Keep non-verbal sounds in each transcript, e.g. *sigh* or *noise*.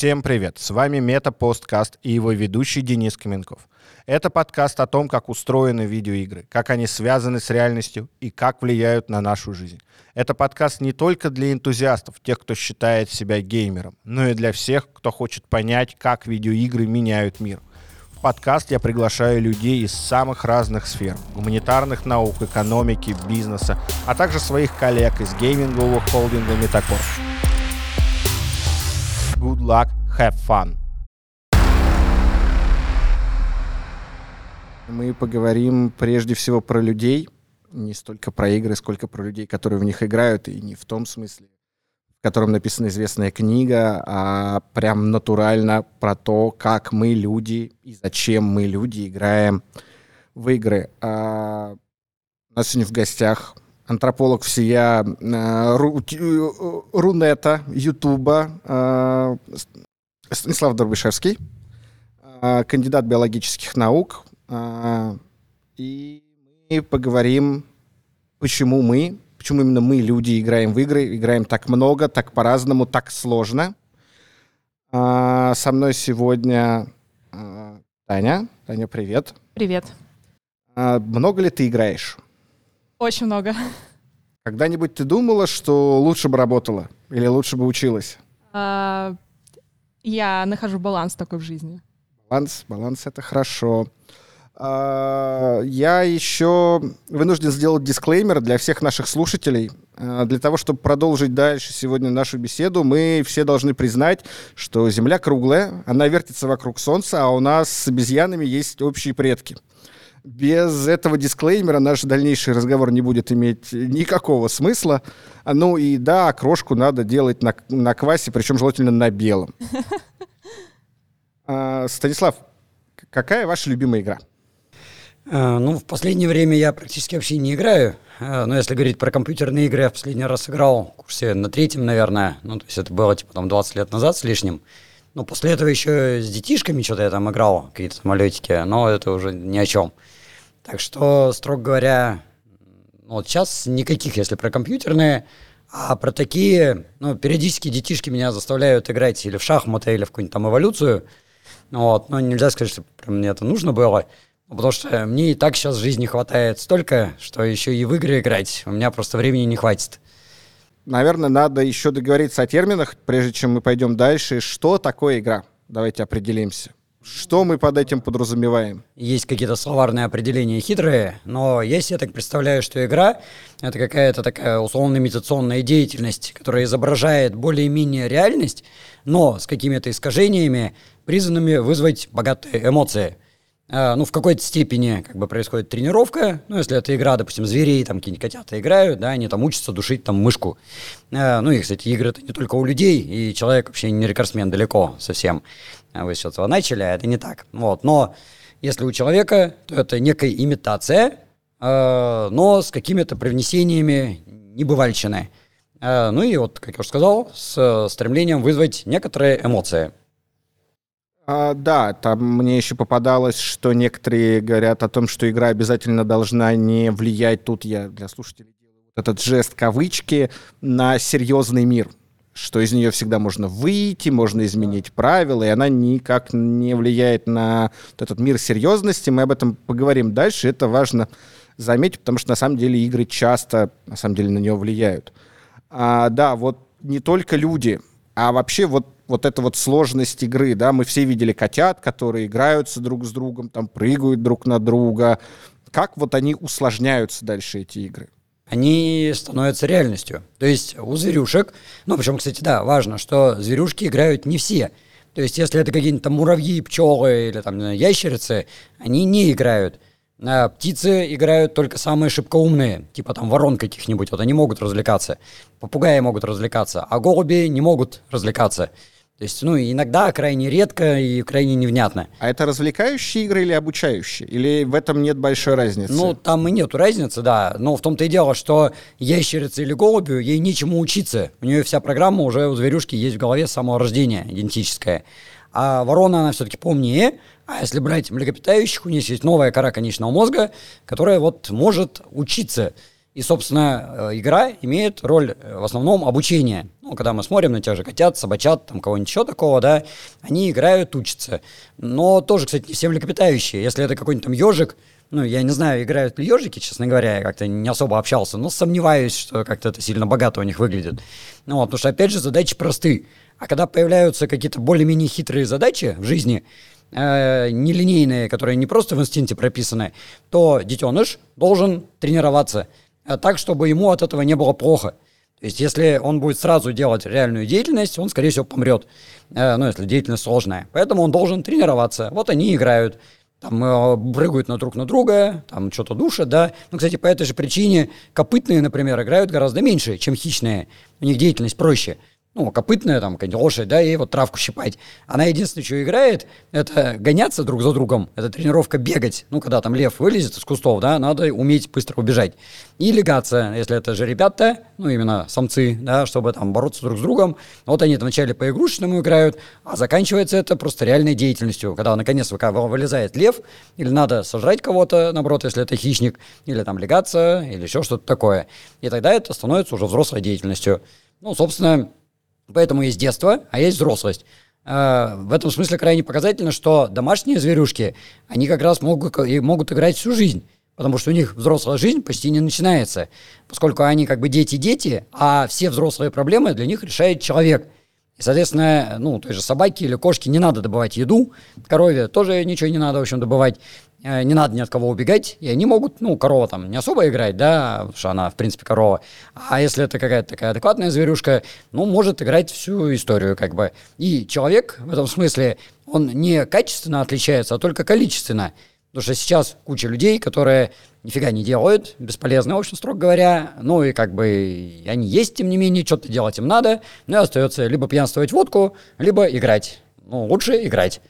Всем привет! С вами Метапосткаст и его ведущий Денис Каменков. Это подкаст о том, как устроены видеоигры, как они связаны с реальностью и как влияют на нашу жизнь. Это подкаст не только для энтузиастов, тех, кто считает себя геймером, но и для всех, кто хочет понять, как видеоигры меняют мир. В подкаст я приглашаю людей из самых разных сфер – гуманитарных наук, экономики, бизнеса, а также своих коллег из геймингового холдинга Метакор. Good luck, have fun! Мы поговорим прежде всего про людей, не столько про игры, сколько про людей, которые в них играют, и не в том смысле, в котором написана известная книга, а прям натурально про то, как мы люди и зачем мы люди играем в игры. А у нас сегодня в гостях антрополог всея э, ру, э, Рунета, Ютуба, э, Станислав Дорбышевский, э, кандидат биологических наук, а, и мы поговорим, почему мы, почему именно мы, люди, играем в игры, играем так много, так по-разному, так сложно. А, со мной сегодня а, Таня. Таня, привет. Привет. Много ли ты играешь? Очень много. Когда-нибудь ты думала, что лучше бы работала или лучше бы училась? А, я нахожу баланс такой в жизни. Баланс, баланс это хорошо. А, я еще вынужден сделать дисклеймер для всех наших слушателей. А, для того, чтобы продолжить дальше сегодня нашу беседу, мы все должны признать, что Земля круглая, она вертится вокруг Солнца, а у нас с обезьянами есть общие предки. Без этого дисклеймера наш дальнейший разговор не будет иметь никакого смысла. Ну и да, крошку надо делать на, на квасе, причем желательно на белом. *laughs* А, Станислав, какая ваша любимая игра? Э, ну, в последнее время я практически вообще не играю. Э, но если говорить про компьютерные игры, я в последний раз играл в курсе на третьем, наверное. Ну, то есть это было типа там 20 лет назад с лишним. Ну, после этого еще с детишками что-то я там играл, какие-то самолетики, но это уже ни о чем. Так что, строго говоря, ну, вот сейчас никаких, если про компьютерные, а про такие, ну, периодически детишки меня заставляют играть или в шахматы, или в какую-нибудь там эволюцию. Вот, но нельзя сказать, что прям мне это нужно было. Потому что мне и так сейчас жизни хватает столько, что еще и в игры играть у меня просто времени не хватит. Наверное, надо еще договориться о терминах, прежде чем мы пойдем дальше. Что такое игра? Давайте определимся. Что мы под этим подразумеваем? Есть какие-то словарные определения хитрые, но если я так представляю, что игра — это какая-то такая условно-имитационная деятельность, которая изображает более-менее реальность, но с какими-то искажениями, призванными вызвать богатые эмоции — а, ну, в какой-то степени как бы происходит тренировка. Ну, если это игра, допустим, зверей, там какие-нибудь котята играют, да, они там учатся душить там мышку. А, ну, и, кстати, игры это не только у людей, и человек вообще не рекордсмен далеко совсем. А вы с этого начали, а это не так. Вот, но если у человека, то это некая имитация, но с какими-то привнесениями небывальщины. Ну и вот, как я уже сказал, с стремлением вызвать некоторые эмоции. А, да, там мне еще попадалось, что некоторые говорят о том, что игра обязательно должна не влиять, тут я для слушателей делаю этот жест кавычки, на серьезный мир что из нее всегда можно выйти, можно изменить правила, и она никак не влияет на вот этот мир серьезности. Мы об этом поговорим дальше. Это важно заметить, потому что на самом деле игры часто на самом деле на нее влияют. А, да, вот не только люди, а вообще вот вот эта вот сложность игры, да, мы все видели котят, которые играются друг с другом, там прыгают друг на друга. Как вот они усложняются дальше, эти игры? Они становятся реальностью. То есть у зверюшек, ну, причем, кстати, да, важно, что зверюшки играют не все. То есть если это какие-нибудь там муравьи, пчелы или там ящерицы, они не играют. А птицы играют только самые шибкоумные, типа там ворон каких-нибудь, вот они могут развлекаться. Попугаи могут развлекаться, а голуби не могут развлекаться. То есть, ну, иногда крайне редко и крайне невнятно. А это развлекающие игры или обучающие? Или в этом нет большой разницы? Ну, там и нету разницы, да. Но в том-то и дело, что ящерице или голубю, ей нечему учиться. У нее вся программа уже у зверюшки есть в голове с самого рождения, генетическая. А ворона, она все-таки помнее. А если брать млекопитающих, у них есть новая кора конечного мозга, которая вот может учиться. И, собственно, э, игра имеет роль э, в основном обучения. Ну, когда мы смотрим на тех же котят, собачат, там кого-нибудь еще такого, да, они играют, учатся. Но тоже, кстати, не все млекопитающие. Если это какой-нибудь там ежик, ну, я не знаю, играют ли ежики, честно говоря, я как-то не особо общался, но сомневаюсь, что как-то это сильно богато у них выглядит. Ну, вот, потому что, опять же, задачи просты. А когда появляются какие-то более-менее хитрые задачи в жизни, э, нелинейные, которые не просто в инстинкте прописаны, то детеныш должен тренироваться так, чтобы ему от этого не было плохо. То есть, если он будет сразу делать реальную деятельность, он, скорее всего, помрет. Э, ну, если деятельность сложная. Поэтому он должен тренироваться. Вот они играют там э, прыгают на друг на друга, там что-то душат, да. Ну, кстати, по этой же причине копытные, например, играют гораздо меньше, чем хищные. У них деятельность проще ну, копытная, там, какая-нибудь лошадь, да, и вот травку щипать. Она единственное, что играет, это гоняться друг за другом, это тренировка бегать. Ну, когда там лев вылезет из кустов, да, надо уметь быстро убежать. И легаться, если это же ребята, ну, именно самцы, да, чтобы там бороться друг с другом. Вот они вначале по игрушечному играют, а заканчивается это просто реальной деятельностью, когда наконец вылезает лев, или надо сожрать кого-то, наоборот, если это хищник, или там легаться, или еще что-то такое. И тогда это становится уже взрослой деятельностью. Ну, собственно, Поэтому есть детство, а есть взрослость. А, в этом смысле крайне показательно, что домашние зверюшки, они как раз могут, могут играть всю жизнь. Потому что у них взрослая жизнь почти не начинается. Поскольку они как бы дети-дети, а все взрослые проблемы для них решает человек. И, соответственно, ну, той же собаке или кошке не надо добывать еду, корове тоже ничего не надо, в общем, добывать. Э, не надо ни от кого убегать, и они могут, ну, корова там не особо играть, да, потому что она, в принципе, корова. А если это какая-то такая адекватная зверюшка, ну, может играть всю историю, как бы. И человек в этом смысле, он не качественно отличается, а только количественно. Потому что сейчас куча людей, которые нифига не делают, бесполезно, в общем, строго говоря. Ну и как бы они есть, тем не менее, что-то делать им надо. Ну и остается либо пьянствовать водку, либо играть. Ну, лучше играть.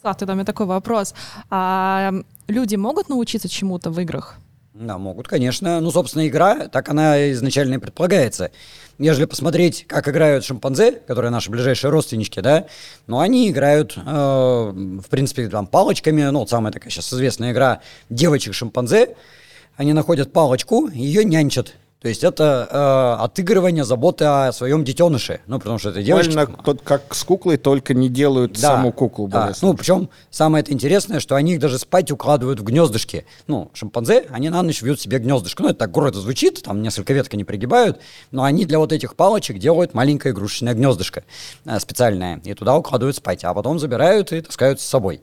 Слав, тогда у меня такой вопрос. А люди могут научиться чему-то в играх? Да, могут, конечно. Ну, собственно, игра, так она изначально и предполагается. Ежели посмотреть, как играют шимпанзе, которые наши ближайшие родственнички, да, ну, они играют, э, в принципе, там, палочками, ну, вот самая такая сейчас известная игра девочек-шимпанзе, они находят палочку, ее нянчат. То есть это э, отыгрывание заботы о своем детеныше. Ну, потому что это девочка. Тот, как с куклой, только не делают да, саму куклу. Да. Ну, причем самое это интересное, что они их даже спать укладывают в гнездышки. Ну, шимпанзе, они на ночь вьют себе гнездышко. Ну, это так гордо звучит, там несколько веток они пригибают, но они для вот этих палочек делают маленькое игрушечное гнездышко э, специальное. И туда укладывают спать, а потом забирают и таскают с собой.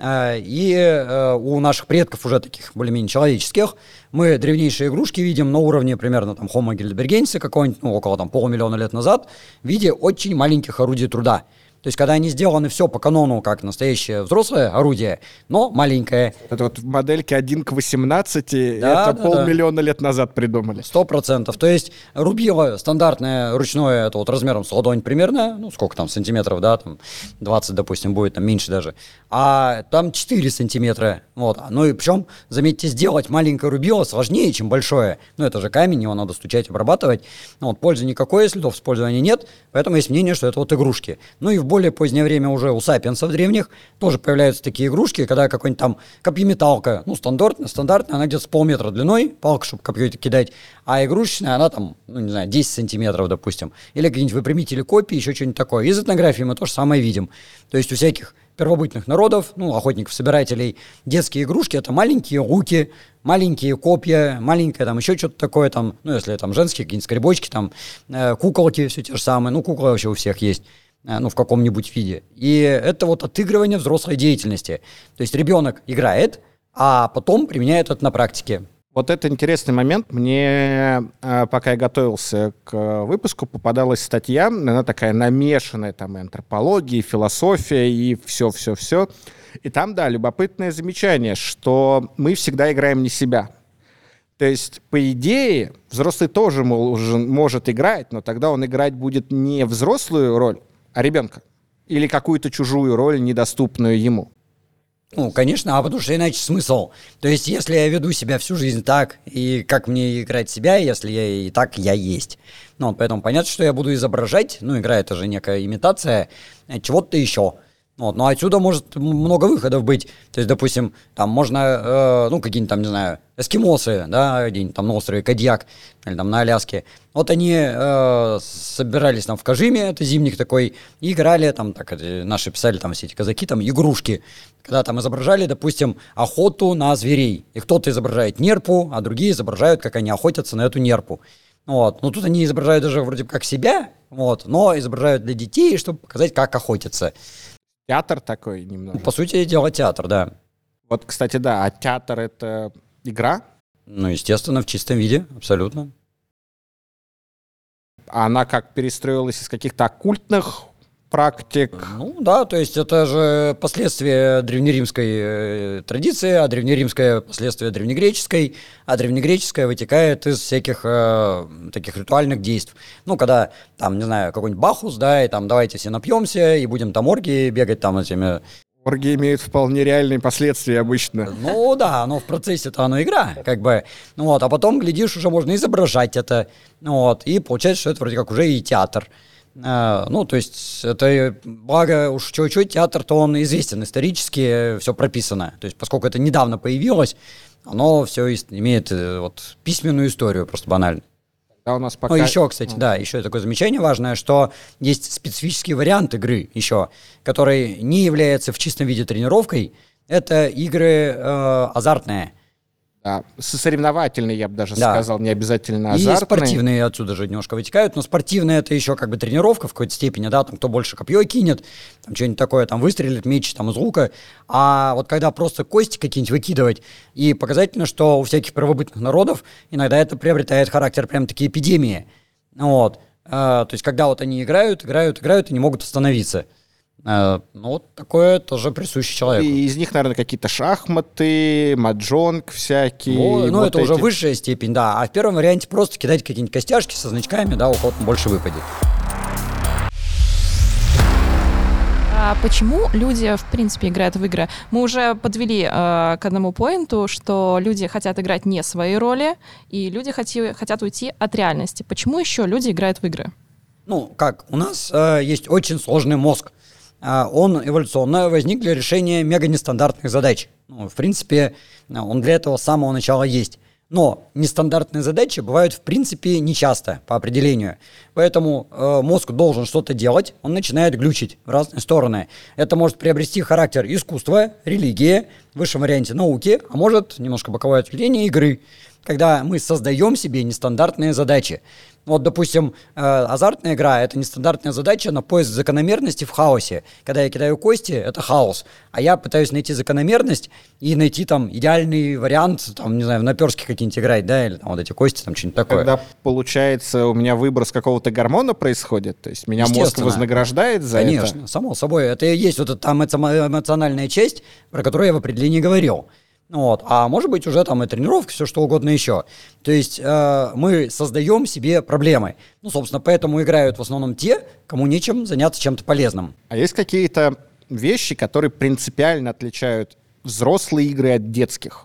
А, и э, у наших предков уже таких более-менее человеческих мы древнейшие игрушки видим на уровне примерно там Homo heidelbergensis какого-нибудь, ну, около там полумиллиона лет назад, в виде очень маленьких орудий труда. То есть, когда они сделаны все по канону, как настоящее взрослое орудие, но маленькое. Это вот в модельке 1 к 18, да, это да, полмиллиона да. лет назад придумали. Сто процентов. То есть, рубило стандартное ручное, это вот размером с ладонь примерно, ну, сколько там, сантиметров, да, там 20, допустим, будет, там меньше даже. А там 4 сантиметра. Вот. Ну и причем, заметьте, сделать маленькое рубило сложнее, чем большое. Ну, это же камень, его надо стучать, обрабатывать. Ну, вот, пользы никакой, следов использования нет, поэтому есть мнение, что это вот игрушки. Ну и в более позднее время уже у сапиенсов древних тоже появляются такие игрушки, когда какой-нибудь там копьеметалка, ну, стандартная, стандартная, она где-то с полметра длиной, палка, чтобы копье кидать, а игрушечная, она там, ну, не знаю, 10 сантиметров, допустим. Или какие-нибудь выпрямители копии, еще что-нибудь такое. Из этнографии мы то же самое видим. То есть у всяких первобытных народов, ну, охотников-собирателей, детские игрушки — это маленькие руки, маленькие копья, маленькое там еще что-то такое, там, ну, если там женские какие-нибудь скребочки, там, э, куколки все те же самые, ну, куклы вообще у всех есть. Э, ну, в каком-нибудь виде. И это вот отыгрывание взрослой деятельности. То есть ребенок играет, а потом применяет это на практике. Вот это интересный момент. Мне, э, пока я готовился к выпуску, попадалась статья, она такая намешанная, там и антропология, и философия, и все-все-все. И там, да, любопытное замечание, что мы всегда играем не себя. То есть, по идее, взрослый тоже может играть, но тогда он играть будет не взрослую роль, ребенка? Или какую-то чужую роль, недоступную ему? Ну, конечно, а потому что иначе смысл. То есть, если я веду себя всю жизнь так, и как мне играть себя, если я и так я есть. Ну, поэтому понятно, что я буду изображать, ну, игра это же некая имитация чего-то еще. Вот, но отсюда может много выходов быть. То есть, допустим, там можно, э, ну, какие-нибудь там, не знаю, эскимосы, да, где-нибудь там на острове Кадьяк или там на Аляске. Вот они э, собирались там в Кажиме, это зимник такой, и играли там, так, наши писали там все эти казаки, там, игрушки. Когда там изображали, допустим, охоту на зверей. И кто-то изображает нерпу, а другие изображают, как они охотятся на эту нерпу. Вот. Ну, тут они изображают даже вроде как себя, вот, но изображают для детей, чтобы показать, как охотятся. Театр такой немного. По сути дела, театр, да. Вот, кстати, да, а театр — это игра? Ну, естественно, в чистом виде, абсолютно. А она как перестроилась из каких-то оккультных практик. Ну да, то есть это же последствия древнеримской э, традиции, а древнеримское последствие древнегреческой, а древнегреческое вытекает из всяких э, таких ритуальных действий. Ну, когда там, не знаю, какой-нибудь бахус, да, и там давайте все напьемся и будем там оргии бегать там этими Оргии имеют вполне реальные последствия обычно. Ну да, но в процессе-то оно игра, как бы. Ну вот, а потом, глядишь, уже можно изображать это. Ну вот, и получается, что это вроде как уже и театр. А, ну, то есть, это, благо, уж чуть-чуть театр-то он известен исторически, все прописано. То есть, поскольку это недавно появилось, оно все имеет э, вот письменную историю, просто банально. Да, у нас пока... Ну, еще, кстати, да, еще такое замечание важное, что есть специфический вариант игры еще, который не является в чистом виде тренировкой. Это игры э, азартные. Да, соревновательные, я бы даже да. сказал, не обязательно азартные. И спортивные отсюда же немножко вытекают, но спортивные это еще как бы тренировка в какой-то степени, да, там кто больше копье кинет, там что-нибудь такое, там выстрелит меч там из лука, а вот когда просто кости какие-нибудь выкидывать, и показательно, что у всяких первобытных народов иногда это приобретает характер прям такие эпидемии, вот, а, то есть когда вот они играют, играют, играют и не могут остановиться. Э, ну, вот такое тоже присуще человеку. И из них, наверное, какие-то шахматы, маджонг всякие. О, ну, вот это эти... уже высшая степень, да. А в первом варианте просто кидать какие-нибудь костяшки со значками, да, у кого-то больше выпадет. А почему люди, в принципе, играют в игры? Мы уже подвели э, к одному поинту, что люди хотят играть не свои роли, и люди хоти, хотят уйти от реальности. Почему еще люди играют в игры? Ну, как, у нас э, есть очень сложный мозг. А, он эволюционно возник для решения мега нестандартных задач. Ну, в принципе, он для этого с самого начала есть. Но нестандартные задачи бывают в принципе нечасто по определению. Поэтому э, мозг должен что-то делать, он начинает глючить в разные стороны. Это может приобрести характер искусства, религии, в высшем варианте науки, а может немножко боковое ответвление игры, когда мы создаем себе нестандартные задачи. Вот, допустим, э, азартная игра — это нестандартная задача на поиск закономерности в хаосе. Когда я кидаю кости, это хаос. А я пытаюсь найти закономерность и найти там идеальный вариант, там, не знаю, в наперске какие-нибудь играть, да, или там вот эти кости, там что-нибудь такое. Когда, получается, у меня выброс какого-то гормона происходит, то есть меня мозг вознаграждает за Конечно, это? Конечно, само собой. Это и есть вот эта там эмоциональная часть, про которую я в определении говорил. Вот. А может быть уже там и тренировка, все что угодно еще. То есть э, мы создаем себе проблемы. Ну, собственно, поэтому играют в основном те, кому нечем заняться чем-то полезным. А есть какие-то вещи, которые принципиально отличают взрослые игры от детских?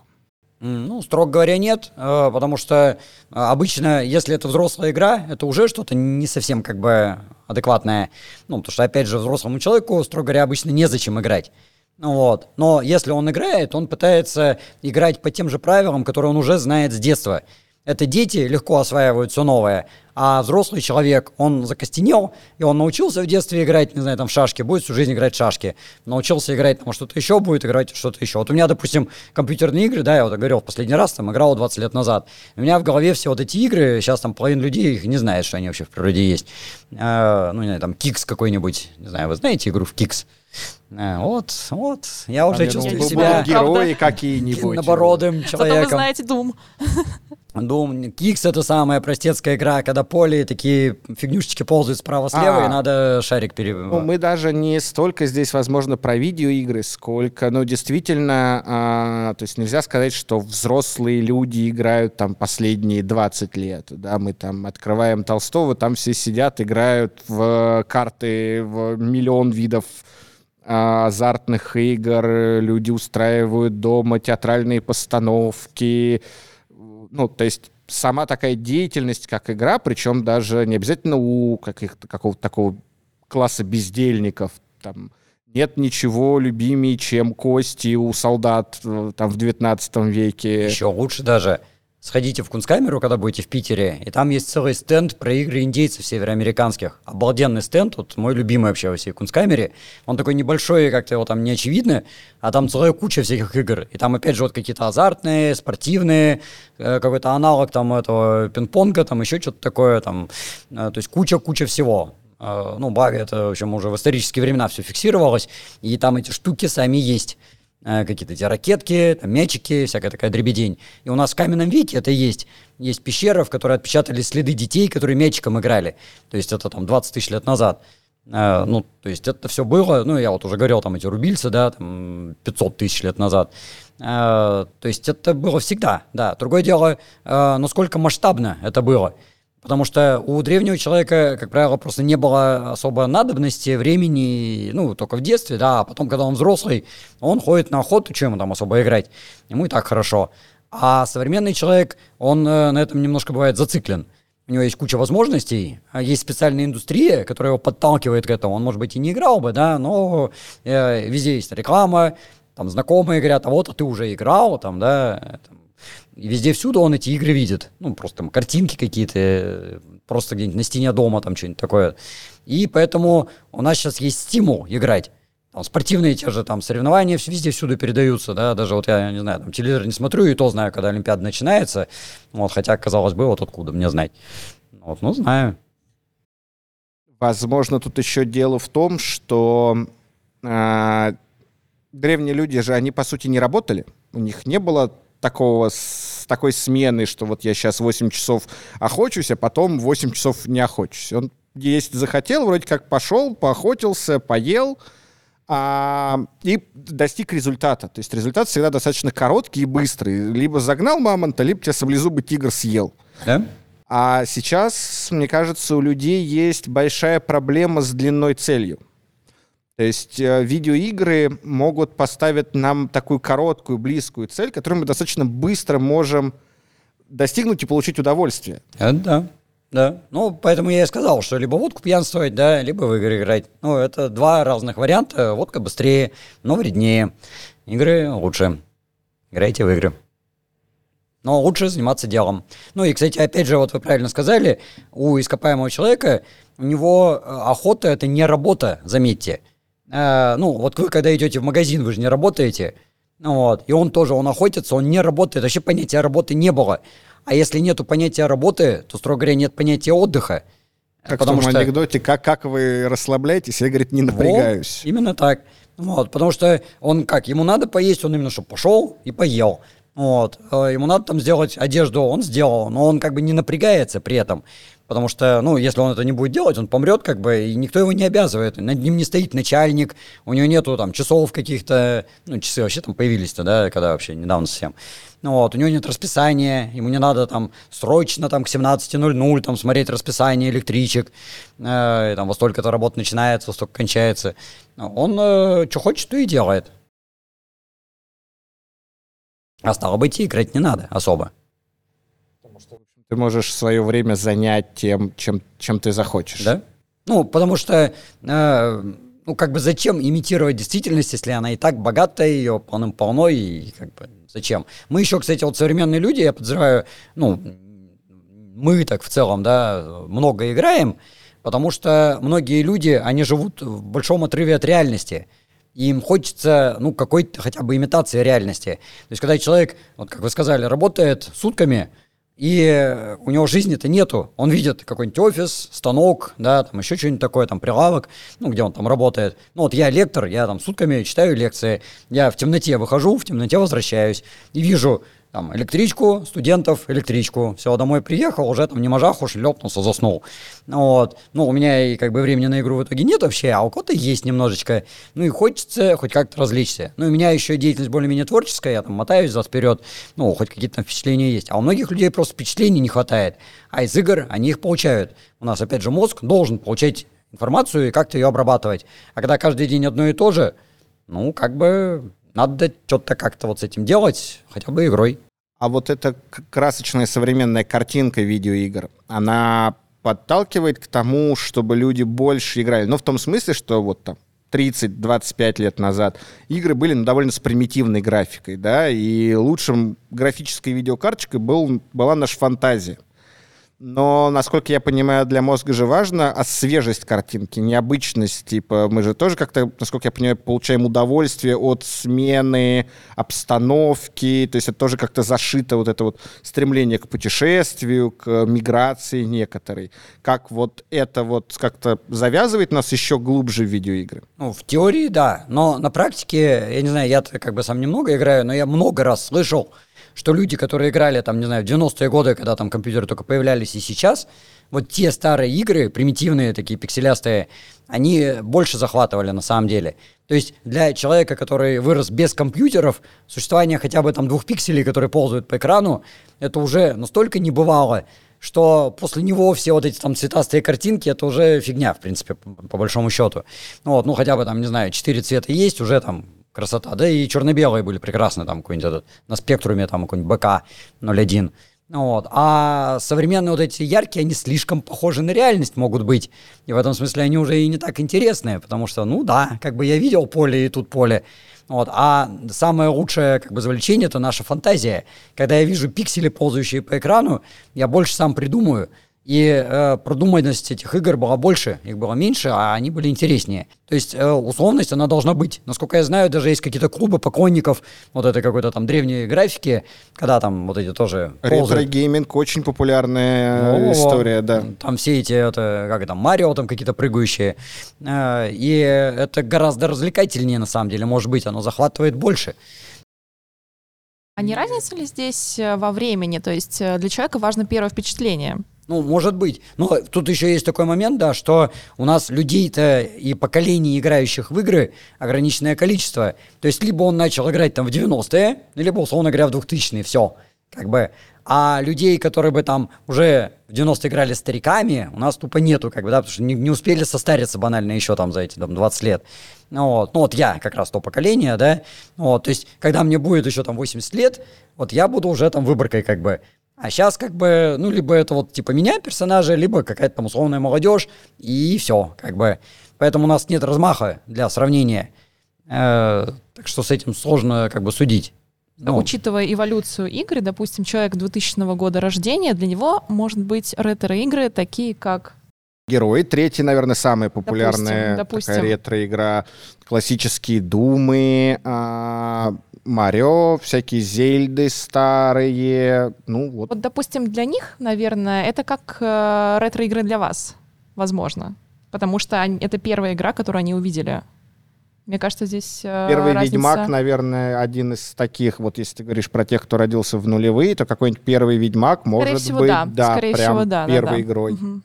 Ну, строго говоря, нет, э, потому что э, обычно, если это взрослая игра, это уже что-то не совсем как бы адекватное. Ну, потому что, опять же, взрослому человеку, строго говоря, обычно незачем играть. Вот. Но если он играет, он пытается играть по тем же правилам, которые он уже знает с детства. Это дети легко осваивают все новое, а взрослый человек, он закостенел, и он научился в детстве играть, не знаю, там в шашки, будет всю жизнь играть в шашки. Научился играть там что-то еще, будет играть что-то еще. Вот у меня, допустим, компьютерные игры, да, я вот говорил в последний раз, там играл 20 лет назад. У меня в голове все вот эти игры, сейчас там половина людей их не знает, что они вообще в природе есть. А, ну, не знаю, там Кикс какой-нибудь, не знаю, вы знаете игру в Кикс? А, вот, вот, я уже а чувствую себя... герои какие-нибудь. Набородым человеком. Зато вы знаете Doom. *laughs* Doom. Кикс — это самая простецкая игра, когда поле такие фигнюшечки ползают справа-слева, а, и надо шарик пере... Ну, мы даже не столько здесь, возможно, про видеоигры, сколько, ну, действительно, а, то есть нельзя сказать, что взрослые люди играют там последние 20 лет, да, мы там открываем Толстого, там все сидят, играют в карты, в миллион видов азартных игр, люди устраивают дома театральные постановки. Ну, то есть сама такая деятельность, как игра, причем даже не обязательно у каких-то, какого-то такого класса бездельников, там, Нет ничего любимее, чем кости у солдат э, там в 19 веке. Еще лучше даже. Сходите в Кунсткамеру, когда будете в Питере, и там есть целый стенд про игры индейцев североамериканских. Обалденный стенд, вот мой любимый вообще во всей Кунсткамере. Он такой небольшой, как-то его там не очевидно, а там целая куча всяких игр. И там опять же вот какие-то азартные, спортивные, э, какой-то аналог там этого пинг-понга, там еще что-то такое, там, э, то есть куча-куча всего. Э, ну, благо это, в общем, уже в исторические времена все фиксировалось, и там эти штуки сами есть. Э, какие-то эти ракетки, там, мячики, всякая такая дребедень. И у нас в каменном веке это есть. Есть пещера, в которой отпечатали следы детей, которые мячиком играли. То есть это там 20 тысяч лет назад. Uh, ну, то есть это все было, ну, я вот уже говорил, там эти рубильцы, да, там 500 тысяч лет назад. Uh, то есть это было всегда, да. Другое дело, uh, насколько масштабно это было. Потому что у древнего человека, как правило, просто не было особо надобности, времени, ну, только в детстве, да, а потом, когда он взрослый, он ходит на охоту, чем ему там особо играть, ему и так хорошо. А современный человек, он э, на этом немножко бывает зациклен. У него есть куча возможностей, а есть специальная индустрия, которая его подталкивает к этому. Он, может быть, и не играл бы, да, но э, везде есть реклама, там знакомые говорят, а вот, а ты уже играл, там, да, там, везде всюду он эти игры видит. Ну, просто там картинки какие-то, просто где-нибудь на стене дома там что-нибудь такое. И поэтому у нас сейчас есть стимул играть. Там спортивные те же там соревнования везде всюду передаются, да, даже вот я, не знаю, там телевизор не смотрю, и то знаю, когда Олимпиада начинается, вот, хотя, казалось бы, вот откуда мне знать. Вот, ну, знаю. Возможно, тут еще дело в том, что э, древние люди же, они, по сути, не работали. У них не было такого, с такой смены, что вот я сейчас 8 часов охочусь, а потом 8 часов не охочусь. Он есть захотел, вроде как пошел, поохотился, поел, а, и достиг результата. То есть результат всегда достаточно короткий и быстрый. Либо загнал мамонта, либо тебя саблезубый тигр съел. Да? А сейчас, мне кажется, у людей есть большая проблема с длинной целью. То есть э, видеоигры могут поставить нам такую короткую, близкую цель, которую мы достаточно быстро можем достигнуть и получить удовольствие. Это да. Да. Ну, поэтому я и сказал, что либо водку пьянствовать, да, либо в игры играть. Ну, это два разных варианта. Водка быстрее, но вреднее. Игры лучше. Играйте в игры. Но лучше заниматься делом. Ну и, кстати, опять же, вот вы правильно сказали, у ископаемого человека у него э, охота это не работа, заметьте. Э, ну, вот вы когда идете в магазин, вы же не работаете. Вот. И он тоже, он охотится, он не работает. Вообще понятия работы не было. А если нету понятия работы, то, строго говоря, нет понятия отдыха. Как потому в том что... анекдоте, как, как вы расслабляетесь, я, говорит, не напрягаюсь. Вот, именно так. Вот, потому что он как, ему надо поесть, он именно что пошел и поел. Вот, э, ему надо там сделать одежду, он сделал, но он как бы не напрягается при этом. Потому что, ну, если он это не будет делать, он помрет, как бы, и никто его не обязывает. Над ним не стоит начальник, у него нету там часов каких-то, ну, часы вообще там появились-то, да, когда вообще недавно совсем. Ну, вот, у него нет расписания, ему не надо там срочно там к 17.00 там смотреть расписание электричек, э, там во столько-то работа начинается, во столько кончается. Он э, что хочет, то и делает. А стало быть, играть не надо особо. Ты можешь свое время занять тем, чем, чем ты захочешь. Да? Ну, потому что, э, ну, как бы зачем имитировать действительность, если она и так богатая, ее полным-полно, и как бы зачем? Мы еще, кстати, вот современные люди, я подозреваю, ну, мы так в целом, да, много играем, потому что многие люди, они живут в большом отрыве от реальности. Им хочется, ну, какой-то хотя бы имитации реальности. То есть, когда человек, вот как вы сказали, работает сутками, и у него жизни-то нету. Он видит какой-нибудь офис, станок, да, там еще что-нибудь такое, там прилавок, ну, где он там работает. Ну, вот я лектор, я там сутками читаю лекции, я в темноте выхожу, в темноте возвращаюсь и вижу там, электричку, студентов, электричку. Все, домой приехал, уже там не мажах уж, лепнулся, заснул. Вот. Ну, у меня и как бы времени на игру в итоге нет вообще, а у кого-то есть немножечко. Ну, и хочется хоть как-то развлечься. Ну, у меня еще деятельность более-менее творческая, я там мотаюсь за вперед, ну, хоть какие-то впечатления есть. А у многих людей просто впечатлений не хватает. А из игр они их получают. У нас, опять же, мозг должен получать информацию и как-то ее обрабатывать. А когда каждый день одно и то же, ну, как бы надо что-то как-то вот с этим делать, хотя бы игрой. А вот эта красочная современная картинка видеоигр, она подталкивает к тому, чтобы люди больше играли. Ну, в том смысле, что вот там 30-25 лет назад игры были ну, довольно с примитивной графикой, да, и лучшим графической видеокарточкой был, была наша фантазия. Но, насколько я понимаю, для мозга же важно а свежесть картинки, необычность. Типа, мы же тоже как-то, насколько я понимаю, получаем удовольствие от смены обстановки. То есть это тоже как-то зашито вот это вот стремление к путешествию, к миграции некоторой. Как вот это вот как-то завязывает нас еще глубже в видеоигры? Ну, в теории, да. Но на практике, я не знаю, я как бы сам немного играю, но я много раз слышал, что люди, которые играли там, не знаю, в 90-е годы, когда там компьютеры только появлялись, и сейчас, вот те старые игры, примитивные такие пикселястые, они больше захватывали на самом деле. То есть для человека, который вырос без компьютеров, существование хотя бы там двух пикселей, которые ползают по экрану, это уже настолько не бывало, что после него все вот эти там цветастые картинки, это уже фигня, в принципе, по, по большому счету. Ну вот, ну хотя бы там, не знаю, четыре цвета есть, уже там красота. Да и черно-белые были прекрасны, там какой-нибудь этот, на спектруме там какой-нибудь БК 01. Вот. А современные вот эти яркие, они слишком похожи на реальность могут быть. И в этом смысле они уже и не так интересные, потому что, ну да, как бы я видел поле и тут поле. Вот. А самое лучшее как бы завлечение – это наша фантазия. Когда я вижу пиксели, ползающие по экрану, я больше сам придумаю. И э, продуманность этих игр была больше, их было меньше, а они были интереснее. То есть э, условность, она должна быть. Насколько я знаю, даже есть какие-то клубы поклонников вот этой какой-то там древней графики, когда там вот эти тоже Ретро-гейминг очень популярная ну, история, да. Там все эти, это, как это, Марио там какие-то прыгающие. Э, и это гораздо развлекательнее на самом деле, может быть, оно захватывает больше. А не разница ли здесь э, во времени? То есть э, для человека важно первое впечатление. Ну, может быть. Но тут еще есть такой момент, да, что у нас людей-то и поколений, играющих в игры, ограниченное количество. То есть, либо он начал играть там в 90-е, либо, условно говоря, в 2000-е, все. Как бы. А людей, которые бы там уже в 90-е играли стариками, у нас тупо нету, как бы, да, потому что не, не успели состариться банально еще там за эти там 20 лет. Ну вот, ну вот я как раз то поколение, да, вот, то есть, когда мне будет еще там 80 лет, вот я буду уже там выборкой как бы. А сейчас как бы, ну, либо это вот типа меня персонажа, либо какая-то там условная молодежь, и все, как бы. Поэтому у нас нет размаха для сравнения. Э, так что с этим сложно как бы судить. Ну. Учитывая эволюцию игры, допустим, человек 2000 года рождения, для него, может быть, ретро-игры такие, как Герои. Третий, наверное, самая популярная допустим, допустим. ретро-игра. Классические Думы, а, Марио, всякие Зельды старые. Ну, вот. вот, допустим, для них, наверное, это как э, ретро-игры для вас, возможно. Потому что они, это первая игра, которую они увидели. Мне кажется, здесь э, Первый разница... Ведьмак, наверное, один из таких, вот если ты говоришь про тех, кто родился в нулевые, то какой-нибудь первый Ведьмак может Скорее всего, быть, да, да Скорее прям всего, да, первой да, да. игрой. Угу.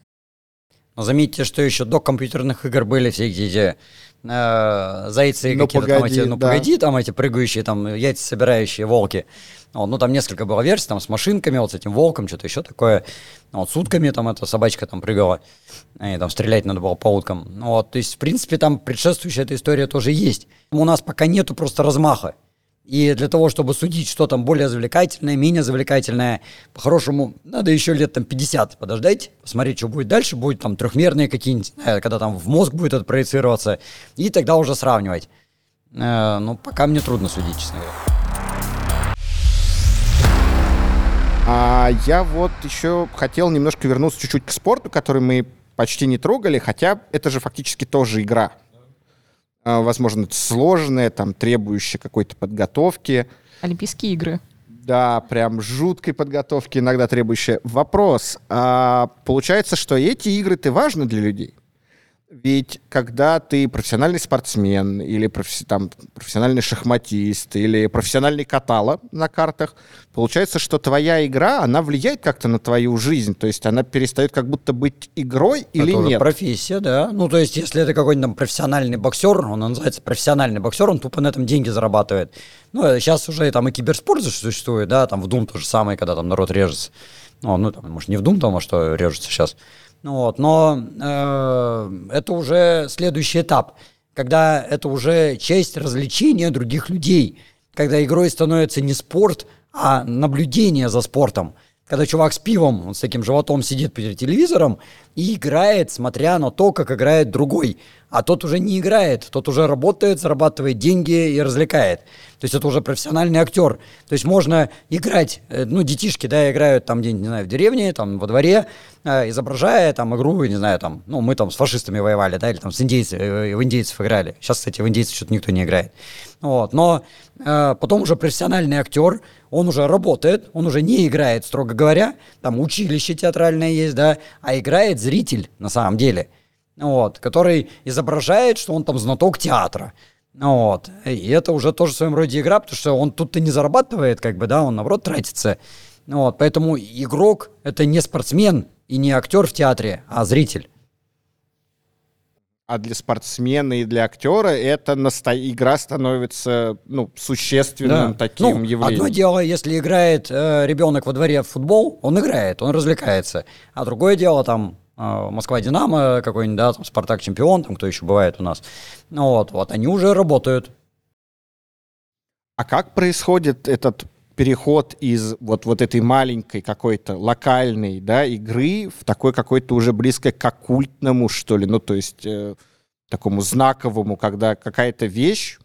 Но заметьте, что еще до компьютерных игр были все эти э, зайцы ну, какие-то там эти, ну да. погоди, там эти прыгающие, там яйца собирающие волки. Вот, ну, там несколько было версий, там с машинками, вот с этим волком, что-то еще такое. Вот, с утками там эта собачка там прыгала, и там стрелять надо было по уткам. Вот, то есть, в принципе, там предшествующая эта история тоже есть. У нас пока нету просто размаха. И для того, чтобы судить, что там более завлекательное, менее завлекательное, по-хорошему, надо еще лет там 50 подождать, посмотреть, что будет дальше, будет там трехмерные какие-нибудь, э, когда там в мозг будет это проецироваться, и тогда уже сравнивать. Э, ну, пока мне трудно судить, честно говоря. А я вот еще хотел немножко вернуться чуть-чуть к спорту, который мы почти не трогали, хотя это же фактически тоже игра. А, возможно, сложное, там, требующее какой-то подготовки. Олимпийские игры. Да, прям жуткой подготовки, иногда требующие. Вопрос. А, получается, что эти игры-то важны для людей? Ведь когда ты профессиональный спортсмен или там, профессиональный шахматист или профессиональный катала на картах, получается, что твоя игра, она влияет как-то на твою жизнь. То есть она перестает как будто быть игрой или это нет? профессия, да. Ну, то есть если это какой-нибудь там профессиональный боксер, он называется профессиональный боксер, он тупо на этом деньги зарабатывает. Ну, сейчас уже там и киберспорт существует, да, там в Doom то же самое, когда там народ режется. Ну, ну там, может, не в Doom там, а что режется сейчас. Ну вот, но э, это уже следующий этап, когда это уже часть развлечения других людей, когда игрой становится не спорт, а наблюдение за спортом. Когда чувак с пивом, он с таким животом сидит перед телевизором и играет, смотря на то, как играет другой. А тот уже не играет, тот уже работает, зарабатывает деньги и развлекает. То есть это уже профессиональный актер. То есть можно играть, э, ну, детишки, да, играют там где-нибудь, не знаю, в деревне, там, во дворе, э, изображая там игру, не знаю, там, ну, мы там с фашистами воевали, да, или там с индейцами, э, в индейцев играли. Сейчас, кстати, в индейцев что-то никто не играет. Вот, но э, потом уже профессиональный актер, он уже работает, он уже не играет, строго говоря, там училище театральное есть, да, а играет зритель на самом деле, вот, который изображает, что он там знаток театра. Вот. И это уже тоже в своем роде игра, потому что он тут-то не зарабатывает, как бы, да, он наоборот тратится. Вот. Поэтому игрок — это не спортсмен и не актер в театре, а зритель. А для спортсмена и для актера эта насто... игра становится ну, существенным да. таким ну, явлением. Одно дело, если играет э, ребенок во дворе в футбол, он играет, он развлекается. А другое дело, там, э, Москва-Динамо какой-нибудь, да, там, Спартак-чемпион, там, кто еще бывает у нас. Ну, вот, вот, они уже работают. А как происходит этот переход из вот, вот этой маленькой какой-то локальной да, игры в такой какой-то уже близко к оккультному, что ли, ну, то есть э, такому знаковому, когда какая-то вещь,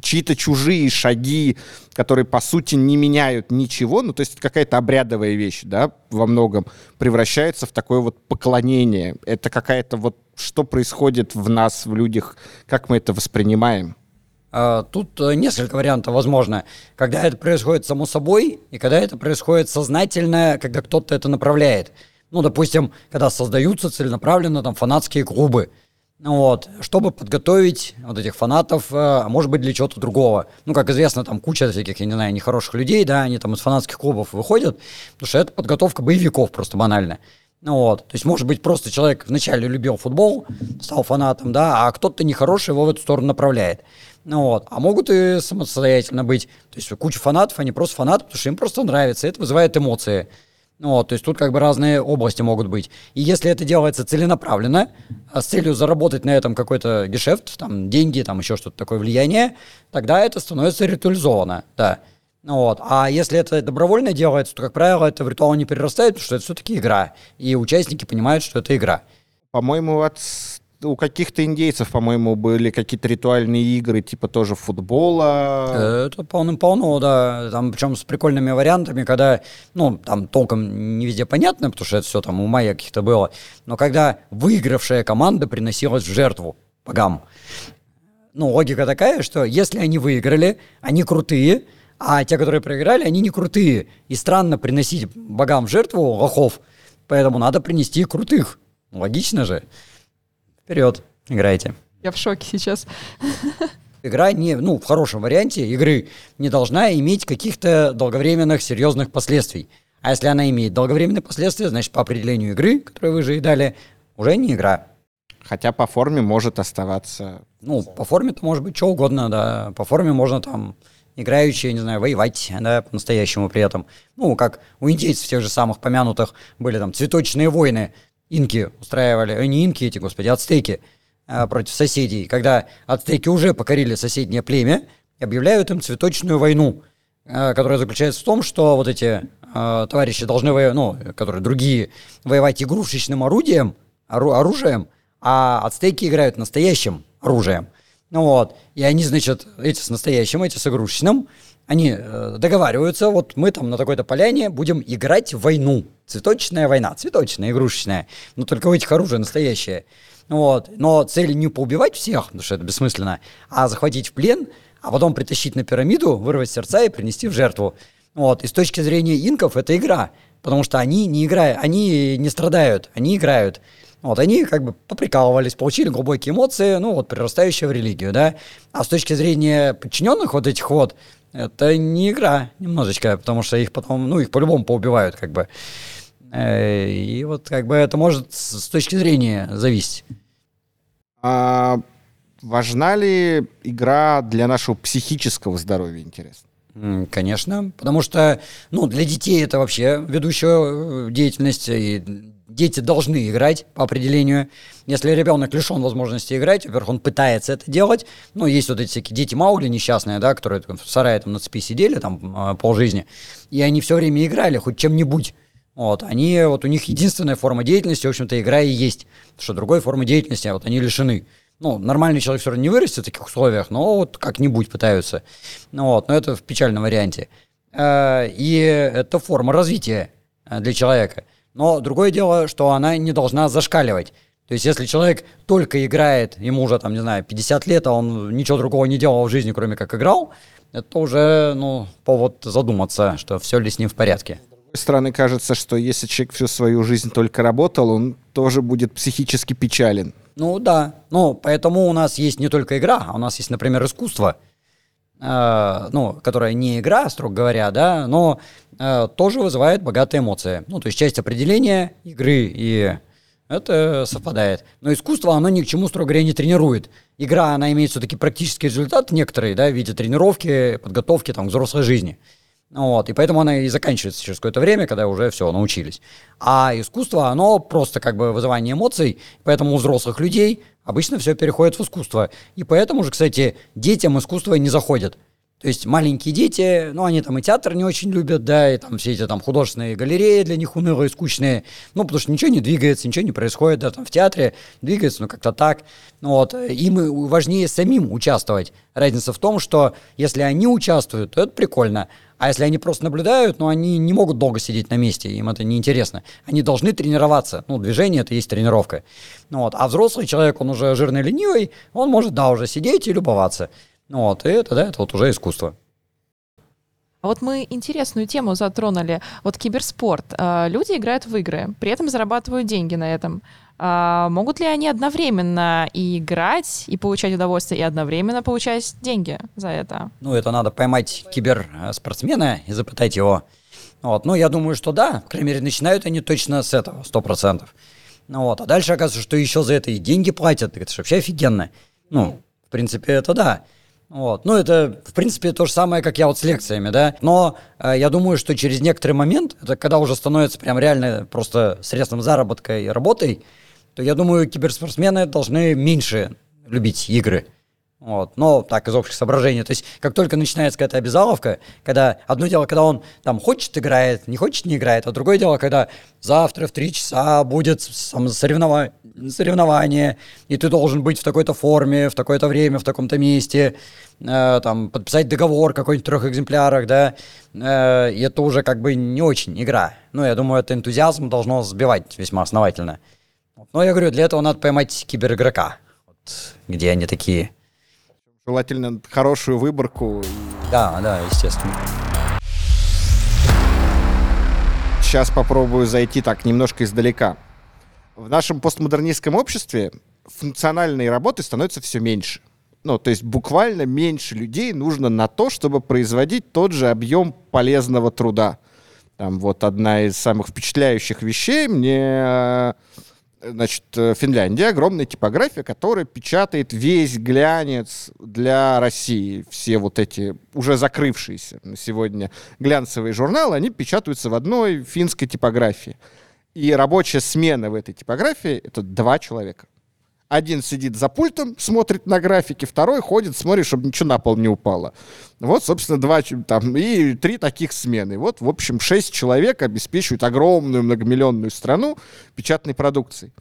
чьи-то чужие шаги, которые, по сути, не меняют ничего, ну, то есть какая-то обрядовая вещь, да, во многом, превращается в такое вот поклонение. Это какая-то вот, что происходит в нас, в людях, как мы это воспринимаем? А, тут э, несколько вариантов возможно. Когда это происходит само собой, и когда это происходит сознательно, когда кто-то это направляет. Ну, допустим, когда создаются целенаправленно там фанатские клубы. Вот, чтобы подготовить вот этих фанатов, э, а может быть, для чего-то другого. Ну, как известно, там куча всяких, я не знаю, нехороших людей, да, они там из фанатских клубов выходят, потому что это подготовка боевиков просто банально. Ну вот, то есть, может быть, просто человек вначале любил футбол, стал фанатом, да, а кто-то нехороший его в эту сторону направляет. Ну вот. А могут и самостоятельно быть. То есть куча фанатов, они просто фанаты, потому что им просто нравится. Это вызывает эмоции. Ну, вот, то есть тут как бы разные области могут быть. И если это делается целенаправленно, а с целью заработать на этом какой-то гешефт, там, деньги, там, еще что-то такое влияние, тогда это становится ритуализовано, да. Ну вот. А если это добровольно делается, то, как правило, это в ритуал не перерастает, потому что это все-таки игра. И участники понимают, что это игра. По-моему, от у каких-то индейцев, по-моему, были какие-то ритуальные игры, типа тоже футбола. Это полным-полно, да. Там, причем с прикольными вариантами, когда, ну, там толком не везде понятно, потому что это все там у майя каких-то было, но когда выигравшая команда приносилась в жертву богам. Ну, логика такая, что если они выиграли, они крутые, а те, которые проиграли, они не крутые. И странно приносить богам в жертву лохов, поэтому надо принести крутых. Логично же. Вперед, играйте. Я в шоке сейчас. *laughs* Игра не, ну, в хорошем варианте игры не должна иметь каких-то долговременных серьезных последствий. А если она имеет долговременные последствия, значит, по определению игры, которую вы же и дали, уже не игра. Хотя по форме может оставаться... Ну, по форме это может быть что угодно, да. По форме можно там играющие, не знаю, воевать, да, по-настоящему при этом. Ну, как у индейцев тех же самых помянутых были там цветочные войны, инки устраивали, э, не инки эти, господи, ацтеки э, против соседей, когда ацтеки уже покорили соседнее племя, объявляют им цветочную войну, э, которая заключается в том, что вот эти э, товарищи должны, воевать, ну, которые другие, воевать игрушечным орудием, ору, оружием, а ацтеки играют настоящим оружием. Ну вот, и они, значит, эти с настоящим, эти с игрушечным, они э, договариваются, вот мы там на такой-то поляне будем играть в войну. Цветочная война, цветочная, игрушечная. Но только у этих оружие настоящее. Вот. Но цель не поубивать всех, потому что это бессмысленно, а захватить в плен, а потом притащить на пирамиду, вырвать сердца и принести в жертву. Вот. И с точки зрения инков это игра, потому что они не играют, они не страдают, они играют. Вот, они как бы поприкалывались, получили глубокие эмоции, ну вот, прирастающие в религию, да. А с точки зрения подчиненных вот этих вот, это не игра немножечко, потому что их потом, ну, их по-любому поубивают, как бы. Э, и вот как бы это может с точки зрения зависеть. А важна ли игра для нашего психического здоровья, интересно? Конечно, потому что, ну, для детей это вообще ведущая э, деятельность, и дети должны играть по определению. Если ребенок лишен возможности играть, во-первых, он пытается это делать. Ну, есть вот эти всякие дети Маули несчастные, да, которые в сарае там на цепи сидели там а, полжизни, и они все время играли хоть чем-нибудь. Вот, они, вот у них единственная форма деятельности, в общем-то, игра и есть. Что другой формы деятельности, вот они лишены. Ну, нормальный человек все равно не вырастет в таких условиях, но вот как-нибудь пытаются. Ну, вот, но это в печальном варианте. Э, и это форма развития э, для человека. Но другое дело, что она не должна зашкаливать. То есть, если человек только играет, ему уже, там, не знаю, 50 лет, а он ничего другого не делал в жизни, кроме как играл, это уже, ну, повод задуматься, что все ли с ним в порядке. Другой стороны, кажется, что если человек всю свою жизнь только работал, он тоже будет психически печален. Ну да, ну поэтому у нас есть не только игра, а у нас есть, например, искусство, э, ну, которое не игра, строго говоря, да, но э, тоже вызывает богатые эмоции. Ну, то есть часть определения игры и это совпадает. Но искусство, оно ни к чему, строго говоря, не тренирует. Игра, она имеет все-таки практический результат некоторые, да, в виде тренировки, подготовки там, к взрослой жизни. Вот, и поэтому она и заканчивается через какое-то время, когда уже все, научились. А искусство, оно просто как бы вызывание эмоций, поэтому у взрослых людей обычно все переходит в искусство. И поэтому же, кстати, детям искусство не заходит. То есть маленькие дети, ну, они там и театр не очень любят, да, и там все эти там художественные галереи для них унылые, скучные, ну, потому что ничего не двигается, ничего не происходит, да, там в театре двигается, ну, как-то так. Ну, вот, им важнее самим участвовать. Разница в том, что если они участвуют, то это прикольно, а если они просто наблюдают, ну, они не могут долго сидеть на месте, им это неинтересно. Они должны тренироваться. Ну, движение — это есть тренировка. Ну, вот. А взрослый человек, он уже жирный ленивый, он может, да, уже сидеть и любоваться. Ну вот, и это, да, это вот уже искусство. А вот мы интересную тему затронули. Вот киберспорт. А, люди играют в игры, при этом зарабатывают деньги на этом. А могут ли они одновременно и играть, и получать удовольствие, и одновременно получать деньги за это? Ну, это надо поймать киберспортсмена и запытать его. Вот. Ну, я думаю, что да. По крайней мере, начинают они точно с этого, сто процентов. Ну вот. А дальше оказывается, что еще за это и деньги платят. Это же вообще офигенно. Ну, в принципе, это да. Вот. Ну, это, в принципе, то же самое, как я вот с лекциями, да. Но э, я думаю, что через некоторый момент, это когда уже становится прям реально просто средством заработка и работой, то я думаю, киберспортсмены должны меньше любить игры. Вот. Но так, из общих соображений. То есть, как только начинается какая-то обязаловка, когда одно дело, когда он там хочет играет, не хочет не играет, а другое дело, когда завтра в три часа будет соревнова... соревнование, и ты должен быть в такой-то форме, в такое-то время, в таком-то месте, э, там, подписать договор какой-нибудь в трех экземплярах, да, э, это уже как бы не очень игра. Ну, я думаю, это энтузиазм должно сбивать весьма основательно. Но я говорю, для этого надо поймать киберигрока, вот, где они такие Желательно хорошую выборку. Да, да, естественно. Сейчас попробую зайти так немножко издалека. В нашем постмодернистском обществе функциональной работы становится все меньше. Ну, то есть буквально меньше людей нужно на то, чтобы производить тот же объем полезного труда. Там вот одна из самых впечатляющих вещей мне Значит, э, Финляндия огромная типография, которая печатает весь глянец для России. Все вот эти уже закрывшиеся на сегодня глянцевые журналы, они печатаются в одной финской типографии. И рабочая смена в этой типографии — это два человека. Один сидит за пультом, смотрит на графики, второй ходит, смотрит, чтобы ничего на пол не упало. Вот, собственно, два там и три таких смены. Вот, в общем, шесть человек обеспечивают огромную многомиллионную страну печатной продукцией.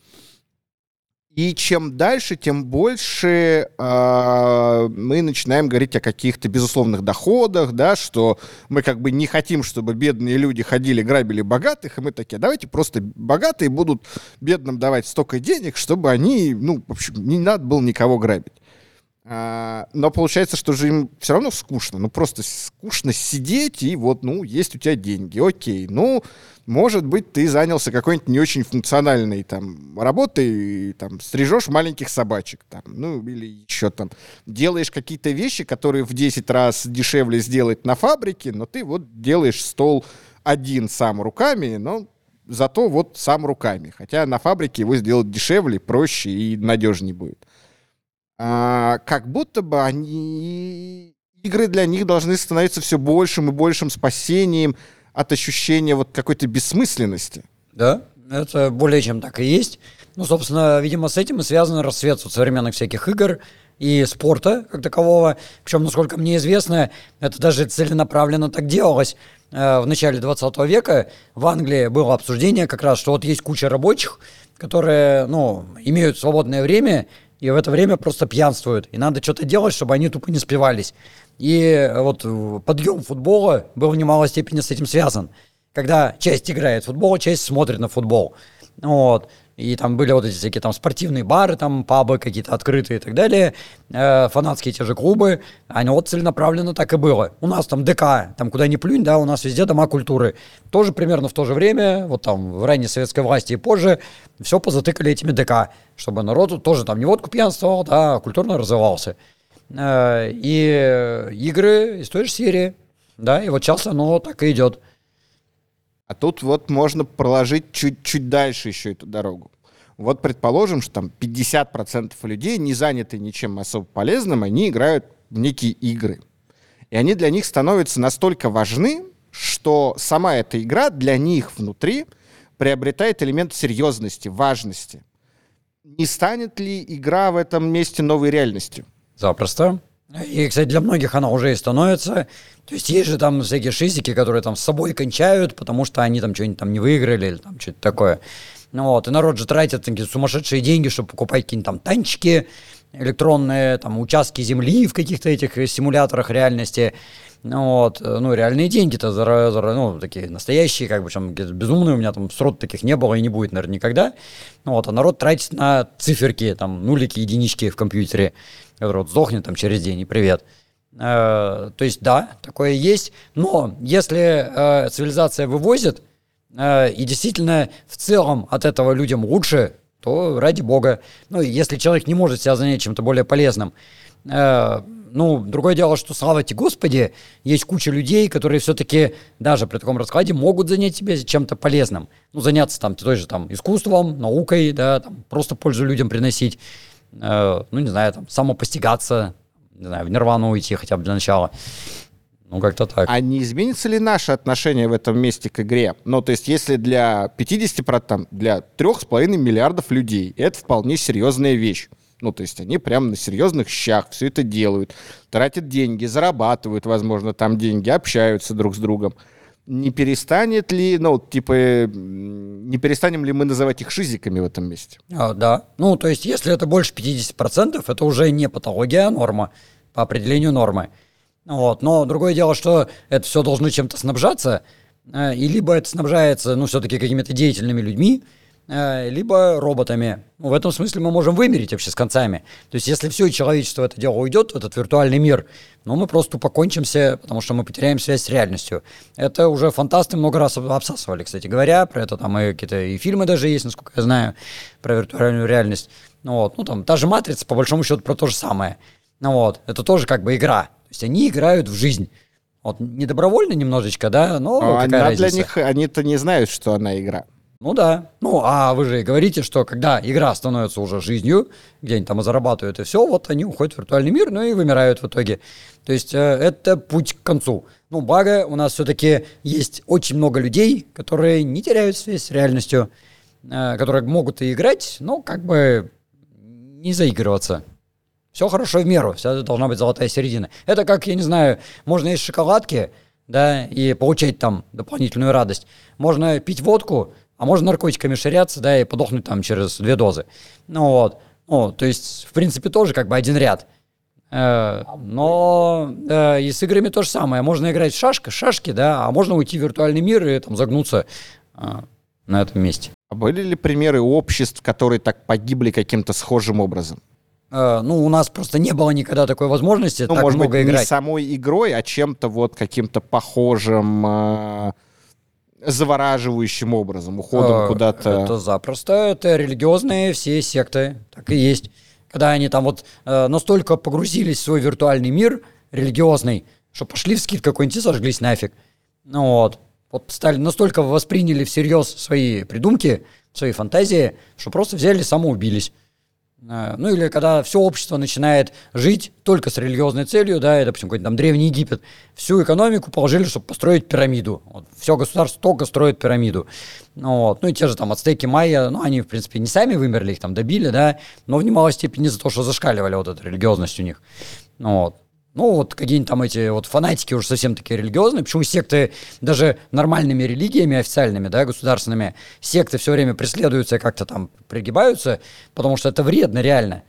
И чем дальше, тем больше э, мы начинаем говорить о каких-то безусловных доходах, да, что мы как бы не хотим, чтобы бедные люди ходили, грабили богатых, и мы такие, давайте просто богатые будут бедным давать столько денег, чтобы они, ну, в общем, не надо было никого грабить. А, но получается, что же им все равно скучно. Ну, просто скучно сидеть, и вот, ну, есть у тебя деньги. Окей. Ну, может быть, ты занялся какой-нибудь не очень функциональной там работой, там, стрижешь маленьких собачек, там, ну, или еще там, делаешь какие-то вещи, которые в 10 раз дешевле сделать на фабрике, но ты вот делаешь стол один сам руками, но зато вот сам руками. Хотя на фабрике его сделать дешевле, проще и надежнее будет а, как будто бы они игры для них должны становиться все большим и большим спасением от ощущения вот какой-то бессмысленности. Да, это более чем так и есть. Ну, собственно, видимо, с этим и связан расцвет вот современных всяких игр и спорта как такового. Причем, насколько мне известно, это даже целенаправленно так делалось. Э, в начале 20 века в Англии было обсуждение как раз, что вот есть куча рабочих, которые, ну, имеют свободное время, и в это время просто пьянствуют. И надо что-то делать, чтобы они тупо не спивались. И вот подъем футбола был в немалой степени с этим связан. Когда часть играет в футбол, часть смотрит на футбол. Вот. И там были вот эти всякие там спортивные бары, там пабы какие-то открытые и так далее, э, фанатские те же клубы, они вот целенаправленно так и было. У нас там ДК, там куда ни плюнь, да, у нас везде дома культуры. Тоже примерно в то же время, вот там в ранней советской власти и позже, все позатыкали этими ДК, чтобы народ тоже там не водку пьянствовал, да, а культурно развивался. Э, и игры из той же серии, да, и вот сейчас оно так и идет. А тут вот можно проложить чуть-чуть дальше еще эту дорогу. Вот предположим, что там 50% людей не заняты ничем особо полезным, они играют в некие игры. И они для них становятся настолько важны, что сама эта игра для них внутри приобретает элемент серьезности, важности. Не станет ли игра в этом месте новой реальностью? Запросто. И, кстати, для многих она уже и становится. То есть есть же там всякие шизики, которые там с собой кончают, потому что они там что-нибудь там не выиграли или там что-то такое. Ну вот, и народ же тратит такие сумасшедшие деньги, чтобы покупать какие-нибудь там танчики, электронные там участки земли в каких-то этих симуляторах реальности. Ну вот, ну, реальные деньги-то, ну, такие настоящие, как бы, чем безумные, у меня там срод таких не было и не будет, наверное, никогда. Ну вот, а народ тратит на циферки, там, нулики, единички в компьютере который вот сдохнет там через день, и привет. Э, то есть, да, такое есть, но если э, цивилизация вывозит, э, и действительно в целом от этого людям лучше, то ради бога. Ну, если человек не может себя занять чем-то более полезным, э, ну, другое дело, что, слава тебе Господи, есть куча людей, которые все-таки даже при таком раскладе могут занять себя чем-то полезным. Ну, заняться там той же там искусством, наукой, да, там, просто пользу людям приносить э, ну, не знаю, там, самопостигаться, не знаю, в нирвану уйти хотя бы для начала. Ну, как-то так. А не изменится ли наше отношение в этом месте к игре? Ну, то есть, если для 50%, там, для 3,5 миллиардов людей это вполне серьезная вещь. Ну, то есть они прям на серьезных щах все это делают, тратят деньги, зарабатывают, возможно, там деньги, общаются друг с другом не перестанет ли, ну, типа, не перестанем ли мы называть их шизиками в этом месте? А, да. Ну, то есть, если это больше 50%, это уже не патология, а норма, по определению нормы. Вот. Но другое дело, что это все должно чем-то снабжаться, э, и либо это снабжается, ну, все-таки какими-то деятельными людьми, либо роботами. Ну, в этом смысле мы можем вымереть вообще с концами. То есть, если все человечество это дело уйдет, в этот виртуальный мир, ну, мы просто покончимся, потому что мы потеряем связь с реальностью. Это уже фантасты много раз обсасывали, кстати говоря, про это там и какие-то и фильмы даже есть, насколько я знаю, про виртуальную реальность. Ну, вот, ну, там, та же «Матрица», по большому счету, про то же самое. Ну, вот, это тоже как бы игра. То есть, они играют в жизнь. Вот, не добровольно немножечко, да, но, но какая она разница? для них, они-то не знают, что она игра. Ну да. Ну, а вы же говорите, что когда игра становится уже жизнью, где они там и зарабатывают, и все, вот они уходят в виртуальный мир, ну и вымирают в итоге. То есть э, это путь к концу. Ну, благо, у нас все-таки есть очень много людей, которые не теряют связь с реальностью, э, которые могут и играть, но как бы не заигрываться. Все хорошо в меру, вся должна быть золотая середина. Это как, я не знаю, можно есть шоколадки, да, и получать там дополнительную радость. Можно пить водку, а можно наркотиками ширяться, да, и подохнуть там через две дозы. Ну вот. Ну, то есть, в принципе, тоже как бы один ряд. Э, но э, и с играми то же самое. Можно играть в шашки, шашки, да, а можно уйти в виртуальный мир и там загнуться э, на этом месте. А были ли примеры обществ, которые так погибли каким-то схожим образом? Uh, ну, у нас просто не было никогда такой возможности ну, так может много быть, играть. не самой игрой, а чем-то вот каким-то похожим, э, завораживающим образом, уходом а, куда-то. Это запросто, это религиозные все секты, так и есть. Когда они там вот э, настолько погрузились в свой виртуальный мир религиозный, что пошли в скид какой-нибудь и сожглись нафиг. Ну вот. Вот стали настолько восприняли всерьез свои придумки, свои фантазии, что просто взяли и самоубились. Э, ну или когда все общество начинает жить только с религиозной целью, да, и, допустим, какой-то там Древний Египет, всю экономику положили, чтобы построить пирамиду. Вот, все государство только строит пирамиду. Ну, вот. ну и те же там ацтеки, майя, ну они, в принципе, не сами вымерли, их там добили, да, но в немалой степени за то, что зашкаливали вот эту религиозность у них. Ну, вот. Ну, вот какие-нибудь там эти вот фанатики уже совсем такие религиозные. Почему секты даже нормальными религиями официальными, да, государственными, секты все время преследуются, как-то там пригибаются, потому что это вредно реально.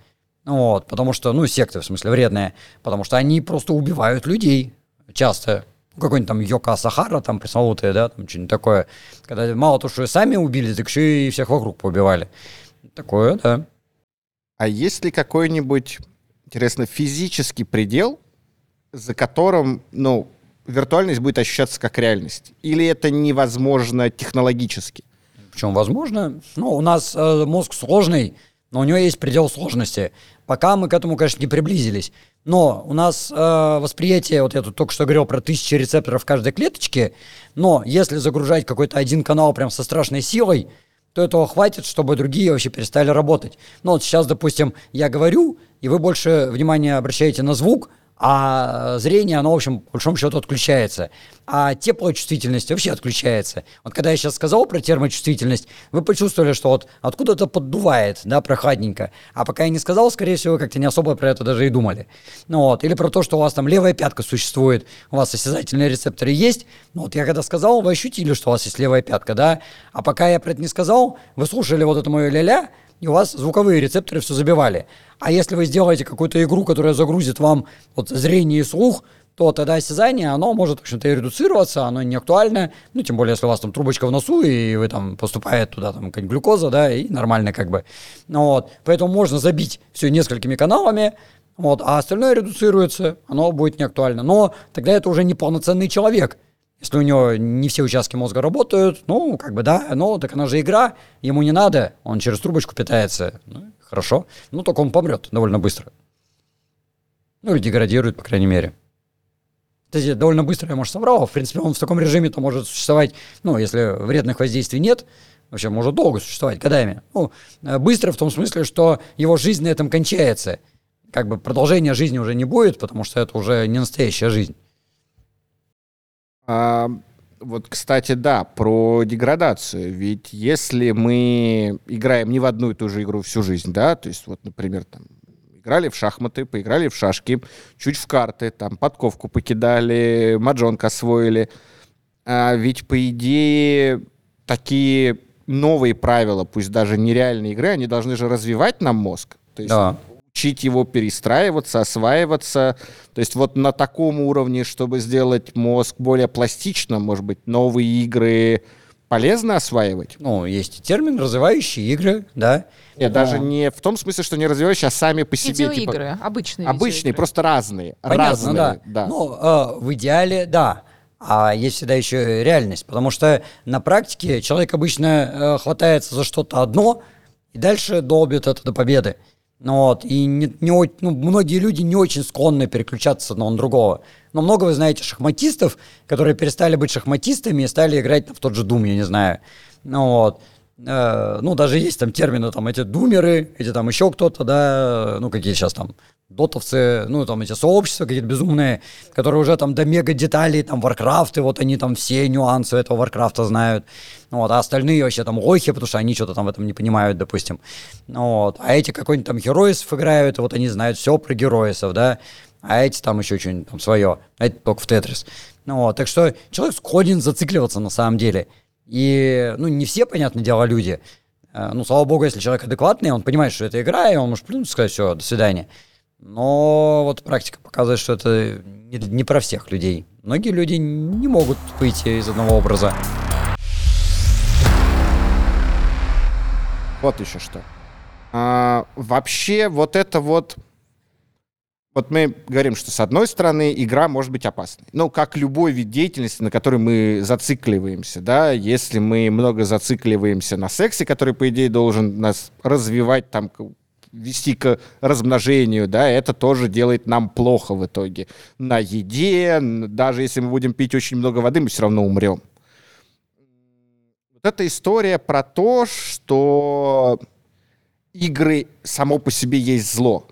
Вот, потому что, ну, секты, в смысле, вредные, потому что они просто убивают людей часто. Какой-нибудь там Йока Сахара, там пресловутые, да, там что-нибудь такое. Когда мало то, что и сами убили, так еще и всех вокруг поубивали. Такое, да. А есть ли какой-нибудь, интересно, физический предел, за которым, ну, виртуальность будет ощущаться как реальность? Или это невозможно технологически? Причем возможно. Ну, у нас э, мозг сложный, но у него есть предел сложности. Пока мы к этому, конечно, не приблизились. Но у нас э, восприятие, вот я тут только что говорил про тысячи рецепторов в каждой клеточке, но если загружать какой-то один канал прям со страшной силой, то этого хватит, чтобы другие вообще перестали работать. Ну вот сейчас, допустим, я говорю, и вы больше внимания обращаете на звук, а зрение, оно, в общем, по большому счету отключается. А теплочувствительность вообще отключается. Вот когда я сейчас сказал про термочувствительность, вы почувствовали, что вот откуда-то поддувает, да, прохладненько. А пока я не сказал, скорее всего, вы как-то не особо про это даже и думали. Ну вот, или про то, что у вас там левая пятка существует, у вас осязательные рецепторы есть. Ну вот я когда сказал, вы ощутили, что у вас есть левая пятка, да. А пока я про это не сказал, вы слушали вот это мое ля-ля, и у вас звуковые рецепторы все забивали. А если вы сделаете какую-то игру, которая загрузит вам вот зрение и слух, то тогда осязание, оно может, в общем-то, и редуцироваться, оно не актуально, ну, тем более, если у вас там трубочка в носу, и вы там поступает туда там какая-нибудь глюкоза, да, и нормально как бы. Ну, вот, поэтому можно забить все несколькими каналами, вот, а остальное редуцируется, оно будет не актуально. Но тогда это уже не полноценный человек, если у него не все участки мозга работают, ну, как бы да, ну, так она же игра, ему не надо, он через трубочку питается. Ну, хорошо. Ну, только он помрет довольно быстро. Ну, или деградирует, по крайней мере. Кстати, довольно быстро я, может, соврал. В принципе, он в таком режиме-то может существовать, ну, если вредных воздействий нет, вообще может долго существовать, годами. Ну, э, быстро в том смысле, что его жизнь на этом кончается. Как бы продолжения жизни уже не будет, потому что это уже не настоящая жизнь. А, вот, кстати, да, про деградацию. Ведь если мы играем не в одну и ту же игру всю жизнь, да, то есть вот, например, там, играли в шахматы, поиграли в шашки, чуть в карты, там, подковку покидали, маджонг освоили. А ведь, по идее, такие новые правила, пусть даже нереальные игры, они должны же развивать нам мозг. То есть Да. Учить его перестраиваться, осваиваться. То есть вот на таком уровне, чтобы сделать мозг более пластичным, может быть, новые игры полезно осваивать? Ну, есть термин «развивающие игры», да. Нет, Но- даже не в том смысле, что не развивающие, а сами по себе. типа, Видеоигры, обычные обычные, видеоигры. просто разные. Понятно, разные, да. да. Ну, э, в идеале, да. А есть всегда еще реальность, потому что на практике человек обычно э, хватается за что-то одно и дальше долбит это до победы. Ну вот, и не, не ну, многие люди не очень склонны переключаться на другого. Но много вы знаете шахматистов, которые перестали быть шахматистами и стали играть в тот же Doom, я не знаю. Ну вот. Э, ну, даже есть там термины, там, эти думеры, эти там еще кто-то, да, ну, какие сейчас там, дотовцы, ну, там, эти сообщества какие-то безумные, которые уже там до мега деталей, там, Варкрафты, вот они там все нюансы этого Варкрафта знают, вот, а остальные вообще там лохи, потому что они что-то там в этом не понимают, допустим, вот, а эти какой-нибудь там героисов играют, и вот они знают все про героисов, да, а эти там еще что-нибудь там свое, а эти только в Тетрис. Ну вот, так что человек склонен зацикливаться на самом деле. И, ну, не все, понятное дело, люди. Э, Ну, слава богу, если человек адекватный, он понимает, что это игра, и он может плюнуть сказать, все, до свидания. Но вот практика показывает, что это не, не про всех людей. Многие люди не могут выйти из одного образа. Вот еще что. А, вообще вот это вот... Вот мы говорим, что с одной стороны игра может быть опасной. Ну, как любой вид деятельности, на который мы зацикливаемся, да, если мы много зацикливаемся на сексе, который, по идее, должен нас развивать, там, вести к размножению, да, это тоже делает нам плохо в итоге. На еде, даже если мы будем пить очень много воды, мы все равно умрем. Вот эта история про то, что игры само по себе есть зло.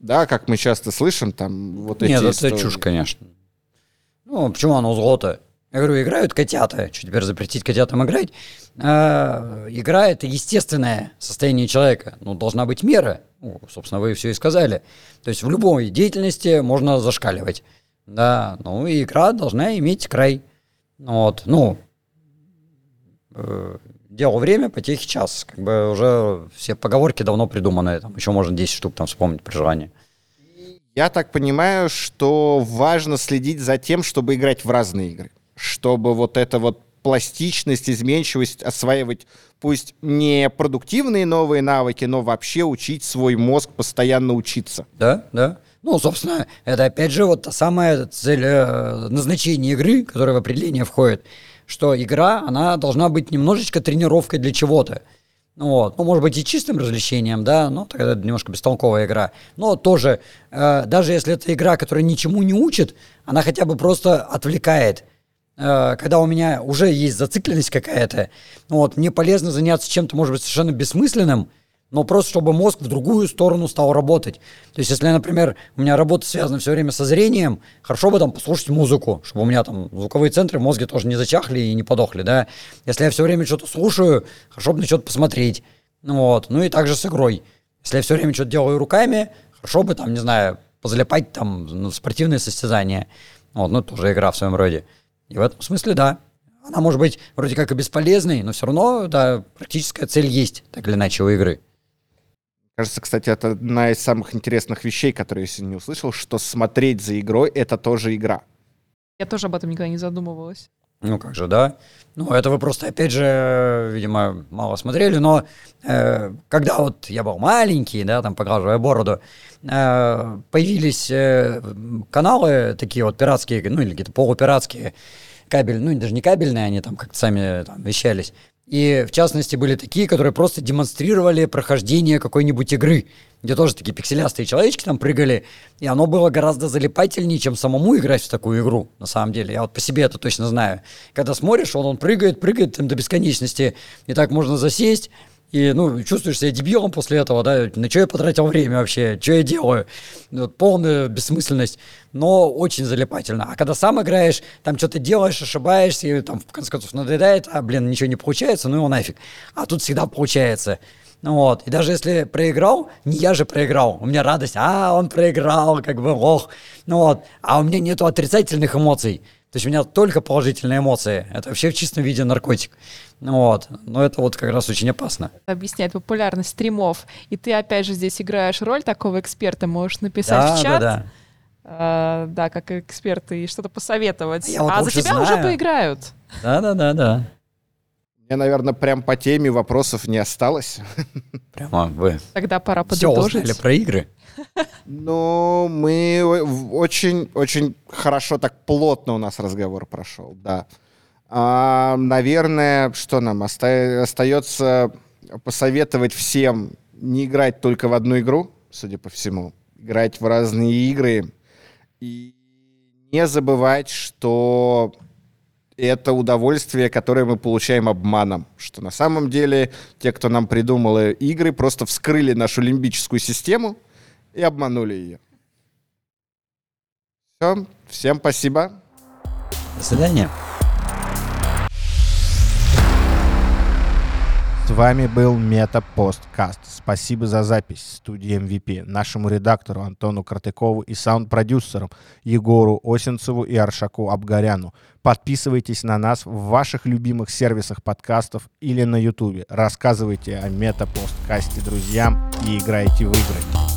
Да, как мы часто слышим, там вот эти Нет, это истории. чушь, конечно. Ну, почему оно зло-то? Я говорю, играют котята. Что, теперь запретить котятам играть? А, игра — это естественное состояние человека. Ну, должна быть мера. Ну, собственно, вы все и сказали. То есть в любой деятельности можно зашкаливать. Да, ну и игра должна иметь край. Вот, ну, э, делу время, потехи час. Как бы уже все поговорки давно придуманы. Там еще можно 10 штук там вспомнить при желании. Я так понимаю, что важно следить за тем, чтобы играть в разные игры. Чтобы вот эта вот пластичность, изменчивость осваивать пусть не продуктивные новые навыки, но вообще учить свой мозг постоянно учиться. Да, да. Ну, собственно, это опять же вот та самая цель э, назначения игры, которая в определение входит, что игра, она должна быть немножечко тренировкой для чего-то. Ну вот. Ну, может быть, и чистым развлечением, да, но тогда это немножко бестолковая игра. Но тоже, э, даже если это игра, которая ничему не учит, она хотя бы просто отвлекает. Э, когда у меня уже есть зацикленность какая-то, ну вот, мне полезно заняться чем-то, может быть, совершенно бессмысленным, но просто чтобы мозг в другую сторону стал работать. То есть, если, например, у меня работа связана все время со зрением, хорошо бы там послушать музыку, чтобы у меня там звуковые центры в мозге тоже не зачахли и не подохли, да. Если я все время что-то слушаю, хорошо бы на что-то посмотреть. Ну вот. Ну и также с игрой. Если я все время что-то делаю руками, хорошо бы там, не знаю, позалипать там в спортивные состязания. Вот, ну, тоже игра в своем роде. И в этом смысле, да. Она может быть вроде как и бесполезной, но все равно, да, практическая цель есть, так или иначе, у игры. Кажется, кстати, это одна из самых интересных вещей, которые я сегодня услышал, что смотреть за игрой — это тоже игра. Я тоже об этом никогда не задумывалась. Ну как же, да. Ну, это вы просто, опять же, видимо, мало смотрели, но э, когда вот я был маленький, да, там, поглаживая бороду, э, появились э, каналы такие вот пиратские, ну, или какие-то полупиратские, кабель, ну, даже не кабельные, они там как-то сами там вещались. И, в частности, были такие, которые просто демонстрировали прохождение какой-нибудь игры, где тоже такие пикселястые человечки там прыгали, и оно было гораздо залипательнее, чем самому играть в такую игру, на самом деле. Я вот по себе это точно знаю. Когда смотришь, он, он прыгает, прыгает там до бесконечности, и так можно засесть, и, ну, чувствуешь себя дебилом после этого, да, на что я потратил время вообще, что я делаю, вот, полная бессмысленность, но очень залипательно. А когда сам играешь, там что-то делаешь, ошибаешься, и там в конце концов надоедает, а, блин, ничего не получается, ну его нафиг. А тут всегда получается. Ну вот, и даже если проиграл, не я же проиграл, у меня радость, а, он проиграл, как бы, ох, ну вот, а у меня нету отрицательных эмоций, то есть у меня только положительные эмоции. Это вообще в чистом виде наркотик. Вот. Но это вот как раз очень опасно. Объясняет популярность стримов. И ты опять же здесь играешь роль такого эксперта. Можешь написать да, в чат. Да, да. Uh, да, как эксперт, и что-то посоветовать. Я вот а за тебя знаю. уже поиграют. Да, да, да, да. Мне, наверное, прям по теме вопросов не осталось. Прямо вы. Тогда пора Все подытожить. узнали про игры. Ну, мы очень-очень хорошо, так плотно у нас разговор прошел, да. А, наверное, что нам оста- остается посоветовать всем не играть только в одну игру, судя по всему, играть в разные игры и не забывать, что это удовольствие, которое мы получаем обманом. Что на самом деле те, кто нам придумал игры, просто вскрыли нашу лимбическую систему и обманули ее. Все, всем спасибо. До свидания. С вами был Метапосткаст. Спасибо за запись студии MVP, нашему редактору Антону Картыкову и саунд-продюсерам Егору Осенцеву и Аршаку Абгаряну. Подписывайтесь на нас в ваших любимых сервисах подкастов или на Ютубе. Рассказывайте о Метапосткасте друзьям и играйте в игры.